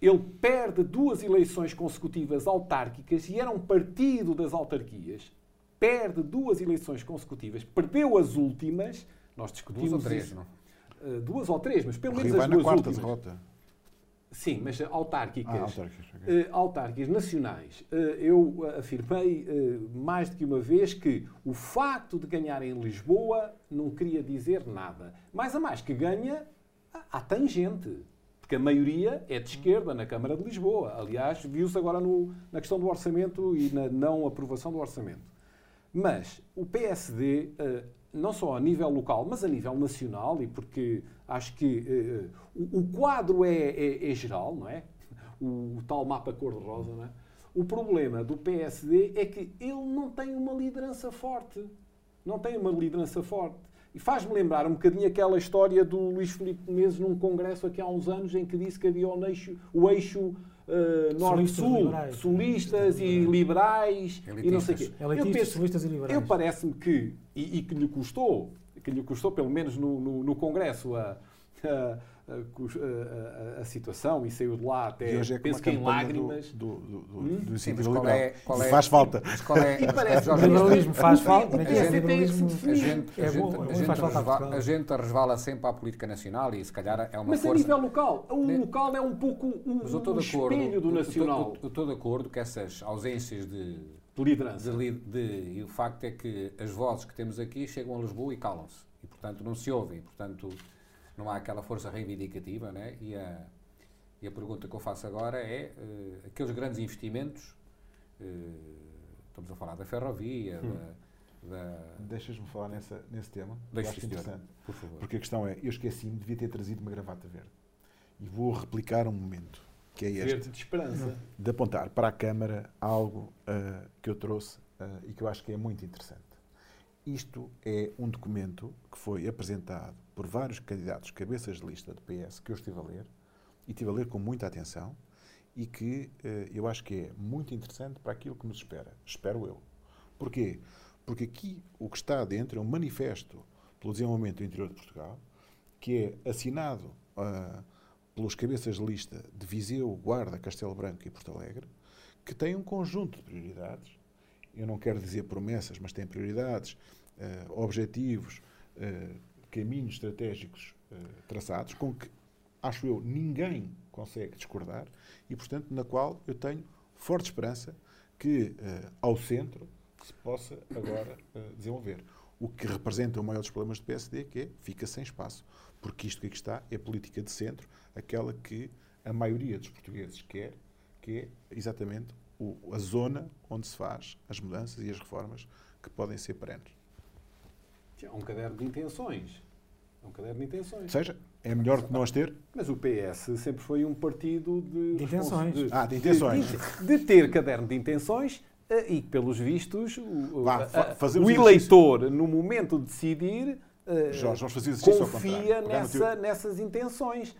Ele perde duas eleições consecutivas autárquicas e era um partido das autarquias. Perde duas eleições consecutivas, perdeu as últimas. Nós discutimos duas ou três, isso. não? Uh, duas ou três, mas pelo menos Rio as vai duas na quarta últimas. derrota. Sim, mas autárquicas. Ah, autárquicas, ok. Eh, autárquicas nacionais. Eh, eu afirmei eh, mais do que uma vez que o facto de ganhar em Lisboa não queria dizer nada. Mais a mais que ganha, há- há tangente. Porque a maioria é de esquerda na Câmara de Lisboa. Aliás, viu-se agora no- na questão do orçamento e na não aprovação do orçamento. Mas o PSD, eh, não só a nível local, mas a nível nacional, e porque acho que eh, o, o quadro é, é- é geral, não é? O, tal mapa cor-de-rosa, não é? O problema do PSD é que ele não tem uma liderança forte. Não tem uma liderança forte. E faz-me lembrar um bocadinho aquela história do Luís Filipe Menezes num congresso aqui há uns anos em que disse que havia o eixo, o eixo Solistas norte-sul, solistas e liberais e não sei o quê. Elitistas. Eu penso- solistas e liberais. eu parece-me que, e, e que lhe custou, que lhe custou pelo menos no, no, no Congresso a, a, a, cus- a- a- a situação e saiu de lá até, E hoje é penso uma que em lágrimas. do, do, do, do, Hum? do Sim, qual é- qual é- Faz falta. Mas qual é. E parece- O liberalismo faz falta. A gente, a a a resvala, a sempre à política nacional e se calhar é uma Mas a força. nível local, o Ne- local é um pouco um, Mas eu um espelho do nacional Eu estou de acordo que essas ausências de, de liderança. de, de- E o facto é que as vozes que temos aqui chegam a Lisboa e calam-se. E, portanto, não se ouvem. Portanto, não há aquela força reivindicativa. Né? E, a, e a pergunta que eu faço agora é: eh, aqueles grandes investimentos, eh, estamos a falar da ferrovia, Hum. da. da Deixas-me falar nessa, nesse tema. Deixe, acho senhor. interessante. por favor. Porque a questão é, eu esqueci-me, devia ter trazido uma gravata verde. E vou replicar um momento, que é este. Verde de esperança. de apontar para a Câmara algo ah, que eu trouxe e que eu acho que é muito interessante. Isto é um documento que foi apresentado por vários candidatos cabeças de lista do PS que eu estive a ler e estive a ler com muita atenção e que eh, eu acho que é muito interessante para aquilo que nos espera. Espero eu. Porquê? Porque aqui o que está dentro é um manifesto pelo desenvolvimento do interior de Portugal que é assinado ah, pelos cabeças de lista de Viseu, Guarda, Castelo Branco e Porto Alegre, que tem um conjunto de prioridades. Eu não quero dizer promessas, mas tem prioridades, eh, objetivos, eh, caminhos estratégicos eh, traçados, com que, acho eu, ninguém consegue discordar e, portanto, na qual eu tenho forte esperança que, ao centro, se possa agora desenvolver. O que representa o maior dos problemas do PSD, que é fica sem espaço. Porque isto que aqui está é política de centro, aquela que a maioria dos portugueses quer, que é exatamente o- a zona onde se faz as mudanças e as reformas que podem ser perenes. É um caderno de intenções. É um caderno de Ou intenções. seja, é melhor que não as ter? Mas o PS sempre foi um partido de, De intenções. Ah, de intenções. De, de ter caderno de intenções eh, e, pelos vistos, o, o- Vá, o eleitor, no momento de decidir, eh, Jorge, confia nessa, nessas intenções.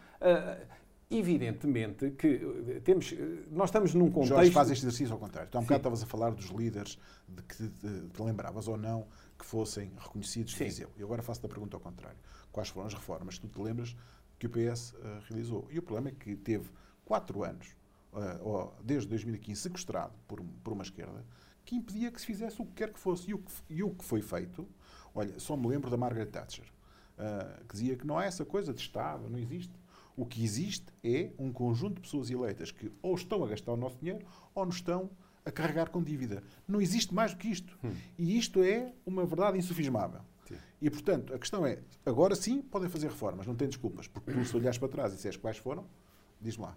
Evidentemente que eh, temos, eh, nós estamos num contexto... Jorge faz este exercício ao contrário. Tu há um bocado estavas a falar dos líderes de que te, lembravas ou não que fossem reconhecidos de Sim. Viseu. E agora faço-te a pergunta ao contrário. Quais foram as reformas que tu te lembras que o PS eh, realizou? E o problema é que teve quatro anos, ou desde 2015, sequestrado por, por uma esquerda, que impedia que se fizesse o que quer que fosse. E o que, e o que foi feito, olha, só me lembro da Margaret Thatcher, eh, que dizia que não há essa coisa de Estado, não existe. O que existe é um conjunto de pessoas eleitas que ou estão a gastar o nosso dinheiro ou nos estão a carregar com dívida. Não existe mais do que isto. E isto é uma verdade insufismável. Sim. E, portanto, a questão é, agora sim podem fazer reformas, não tem desculpas, porque tu, se olhares para trás e disseres quais foram, diz-me lá.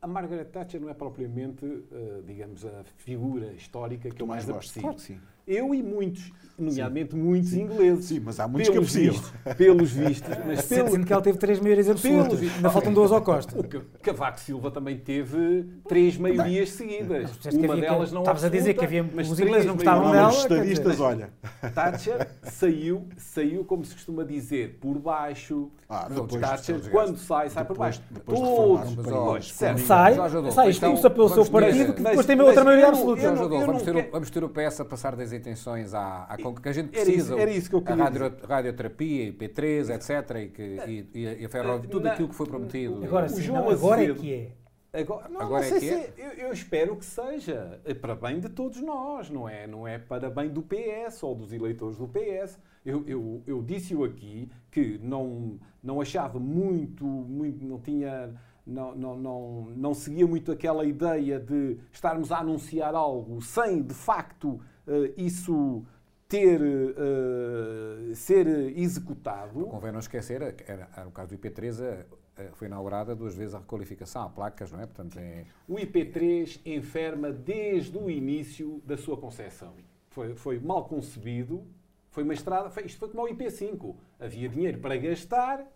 A Margaret Thatcher não é propriamente, eh, digamos, a figura histórica que Tu eu mais mais aprecio. Claro que sim. Eu e muitos, nomeadamente muitos ingleses. Sim, mas há muitos que pelos possível. vistos, pelos vistos, mas Sendo pelo, que ele teve três maiorias absolutas. Pelos- Ainda faltam duas ao Costa. o Ca- Cavaco Silva também teve três maiorias seguidas. Que Uma havia que- delas não estavas a dizer que havia- mas os ingleses não gostavam Não, os dela, quer estadistas, dizer- olha. Thatcher saiu, saiu, como se costuma dizer, por baixo. Ah, Não, depois, Thatcher, depois- quando sai, sai por depois- baixo. depois Todos, reformar um Mas, país. ó, Pois, certo. Sai, sai, então, expulsa pelo seu vamos ter- partido, que depois tem outra maioria não- absoluta. não- vamos, ter, não o- PS a passar das intenções à, à com que a gente Era isso- precisa. era isso que eu a queria radio- radioterapia, IP3, etc. E, que, e, e a ferrovia, tudo Na- aquilo que foi prometido. Agora O João não, agora é que é. Agora, não, Agora não é que se é- eu, eu espero que seja é para bem de todos nós, não é, não é para bem do PS ou dos eleitores do PS. Eu, eu, eu disse-o aqui que não, não achava muito, muito não tinha, não, não, não, não seguia muito aquela ideia de estarmos a anunciar algo sem, de facto, eh, isso ter, eh, ser executado. Convém não esquecer, que era, era o caso do IP3, eh, eh, foi inaugurada duas vezes a requalificação, há placas, não é? Portanto, é, O IP3 enferma desde o início da sua concepção. Foi, foi mal concebido, foi uma estrada, foi, isto foi como o IP5. Havia dinheiro para gastar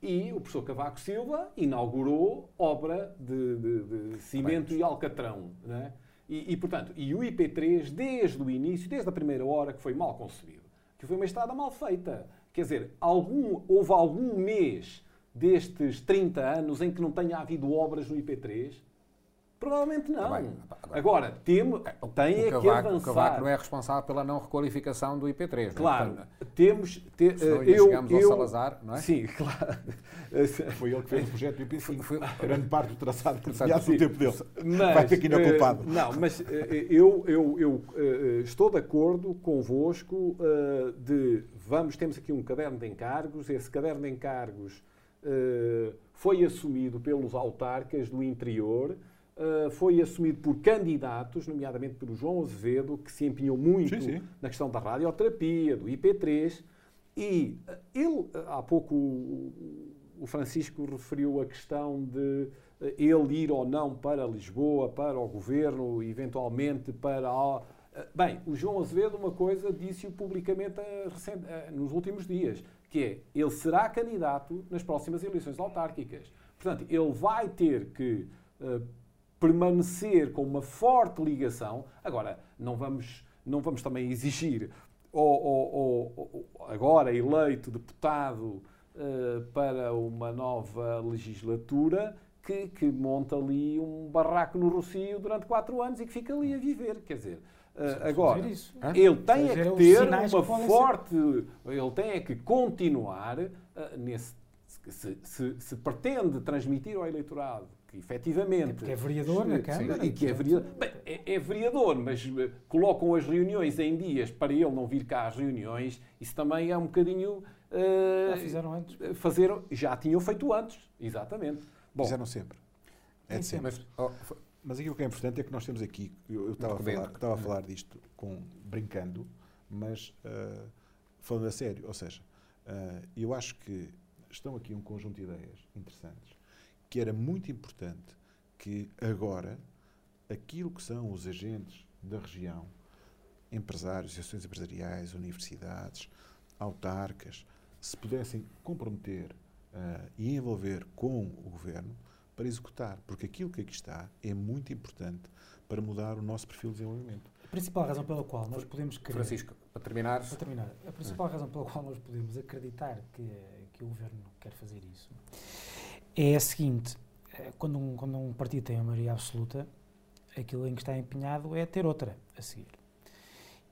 e o professor Cavaco Silva inaugurou obra de, de- de cimento e alcatrão. não é? E, e, portanto, e o IP3, desde o início, desde a primeira hora, que foi mal concebido, que foi uma estrada mal feita. Quer dizer, algum, houve algum mês destes 30 anos em que não tenha havido obras no IP3? Provavelmente não. Bem. Agora- Agora, temo, tem é o, que Cavaco, o avançar. Cavaco não é responsável pela não requalificação do IP3. não é? Claro, Portanto, temos... Te, senão eh, ainda eu, chegamos ao eu, Salazar, não é? Sim, claro. Foi ele que fez o projeto do IP5. Foi- Grande parte do traçado que no sim. tempo dele. Mas, Vai ter que ir eh, culpado. Não, mas eh, eu, eu, eu eh, estou de acordo convosco eh, de vamos, temos aqui um caderno de encargos, esse caderno de encargos eh, foi assumido pelos autarcas do interior, eh, foi assumido por candidatos, nomeadamente pelo João Azevedo, que se empenhou muito Sim, sim. na questão da radioterapia, do IP3, e eh, ele, eh, há pouco o o Francisco referiu a questão de ele ir ou não para Lisboa, para o governo, eventualmente para. a- Bem, o João Azevedo, uma coisa, disse-o publicamente eh, recente- eh, nos últimos dias, que é ele será candidato nas próximas eleições autárquicas. Portanto, ele vai ter que permanecer com uma forte ligação. Agora, não vamos, não vamos também exigir ao, ao- ao- ao- agora eleito deputado eh, para uma nova legislatura que, que monta ali um barraco no Rocio durante quatro anos e que fica ali a viver. Quer dizer, eh, agora, ele tem é que ter uma forte. Ele tem é que continuar eh, nesse. Se, se- se pretende transmitir ao eleitorado que efetivamente. Porque é vereador na Sim, Câmara, E que é vereador. Bem, é, é vereador, mas eh, colocam as reuniões em dias para ele não vir cá às reuniões. Isso também é um bocadinho. eh, Já fizeram antes. Fazer, já tinham feito antes, exatamente. Bom, Fizeram sempre. É de Sim, sempre. Mas, oh, Mas aquilo que é importante é que nós temos aqui, eu, eu estava, a falar, estava a falar disto com, brincando, mas ah, falando a sério, ou seja, ah, eu acho que estão aqui um conjunto de ideias interessantes, que era muito importante que agora aquilo que são os agentes da região, empresários, associações empresariais, universidades, autarcas, se pudessem comprometer ah, e envolver com o governo para executar, porque aquilo que aqui está é muito importante para mudar o nosso perfil de desenvolvimento. A principal razão pela qual nós podemos querer... Francisco, para terminar, Para terminar, a principal razão pela qual nós podemos acreditar que, que o Governo quer fazer isso é a seguinte, eh, quando um, quando um partido tem a maioria absoluta, aquilo em que está empenhado é ter outra a seguir.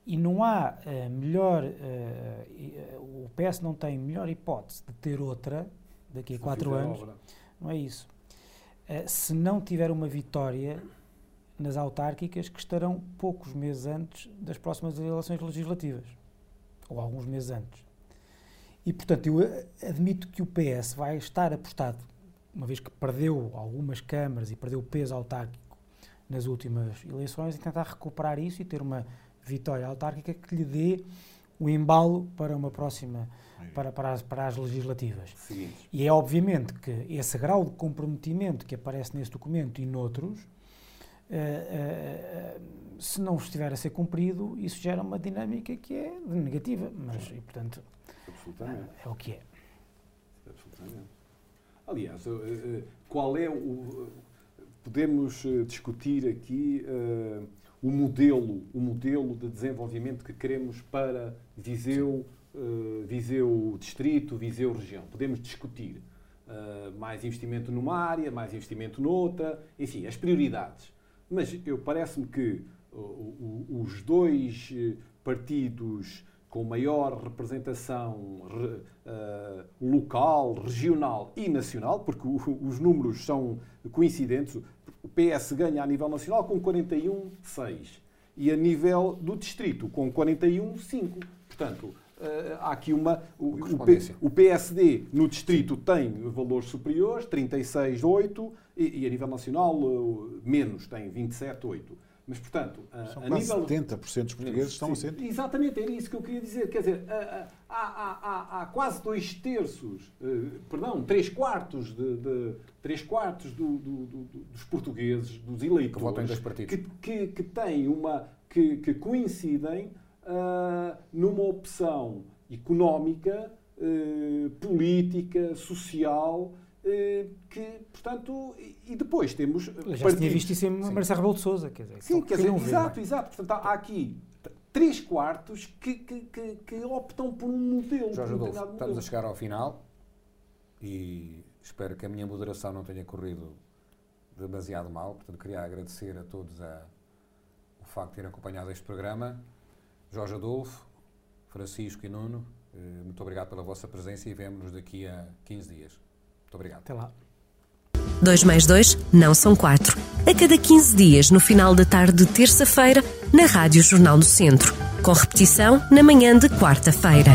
E não há eh, melhor, eh, o PS não tem melhor hipótese de ter outra daqui a se quatro anos, não é isso. Eh, se não tiver uma vitória nas autárquicas que estarão poucos meses antes das próximas eleições legislativas, ou alguns meses antes. E, portanto, eu admito que o PS vai estar apostado, uma vez que perdeu algumas câmaras e perdeu peso autárquico nas últimas eleições, em tentar recuperar isso e ter uma vitória autárquica que lhe dê o embalo para uma próxima, para, para, as, para as legislativas. Seguintes. E é obviamente que esse grau de comprometimento que aparece nesse documento e noutros se não estiver a ser cumprido, isso gera uma dinâmica que é negativa, mas, e, portanto, é o que é. Absolutamente. Aliás, qual é o. Podemos discutir aqui uh, o modelo, o modelo de desenvolvimento que queremos para Viseu, uh, Viseu Distrito, Viseu Região. Podemos discutir uh, mais investimento numa área, mais investimento noutra, enfim, as prioridades. Mas eu parece-me que os dois partidos com maior representação local, regional e nacional, porque os números são coincidentes, o PS ganha a nível nacional com 41,6 e a nível do distrito com 41,5. Portanto, Uh, há aqui uma. O, o, PSD no distrito tem valores superiores, 36,8, e, e a nível nacional uh, menos, tem 27,8. Mas, portanto, São a quase nível. 70% dos portugueses estão assentes. Exatamente, era isso que eu queria dizer. Quer dizer, há, há, há, há quase dois terços, uh, perdão, três quartos, de, de três quartos do, do, do, dos portugueses, dos eleitores, que, que, que, que têm uma. que, que coincidem uh, numa opção económica, uh, política, social, uh, que, portanto, e depois temos. Já partidos, tinha visto isso em Marcelo Rebelo de Souza, quer dizer. Sim, quer dizer, exato, ver, exato. Portanto, há aqui três quartos que, que, que, que optam por um modelo. Jorge Adolfo, estamos a chegar ao final e espero que a minha moderação não tenha corrido demasiado mal. Portanto, queria agradecer a todos a, o facto de terem acompanhado este programa. Jorge Adolfo, Francisco e Nuno, eh, muito obrigado pela vossa presença e vemo-nos daqui a 15 dias. Muito obrigado. Até lá. 2 mais 2 não são 4. A cada 15 dias, no final da tarde de terça-feira, na Rádio Jornal do Centro. Com repetição na manhã de quarta-feira.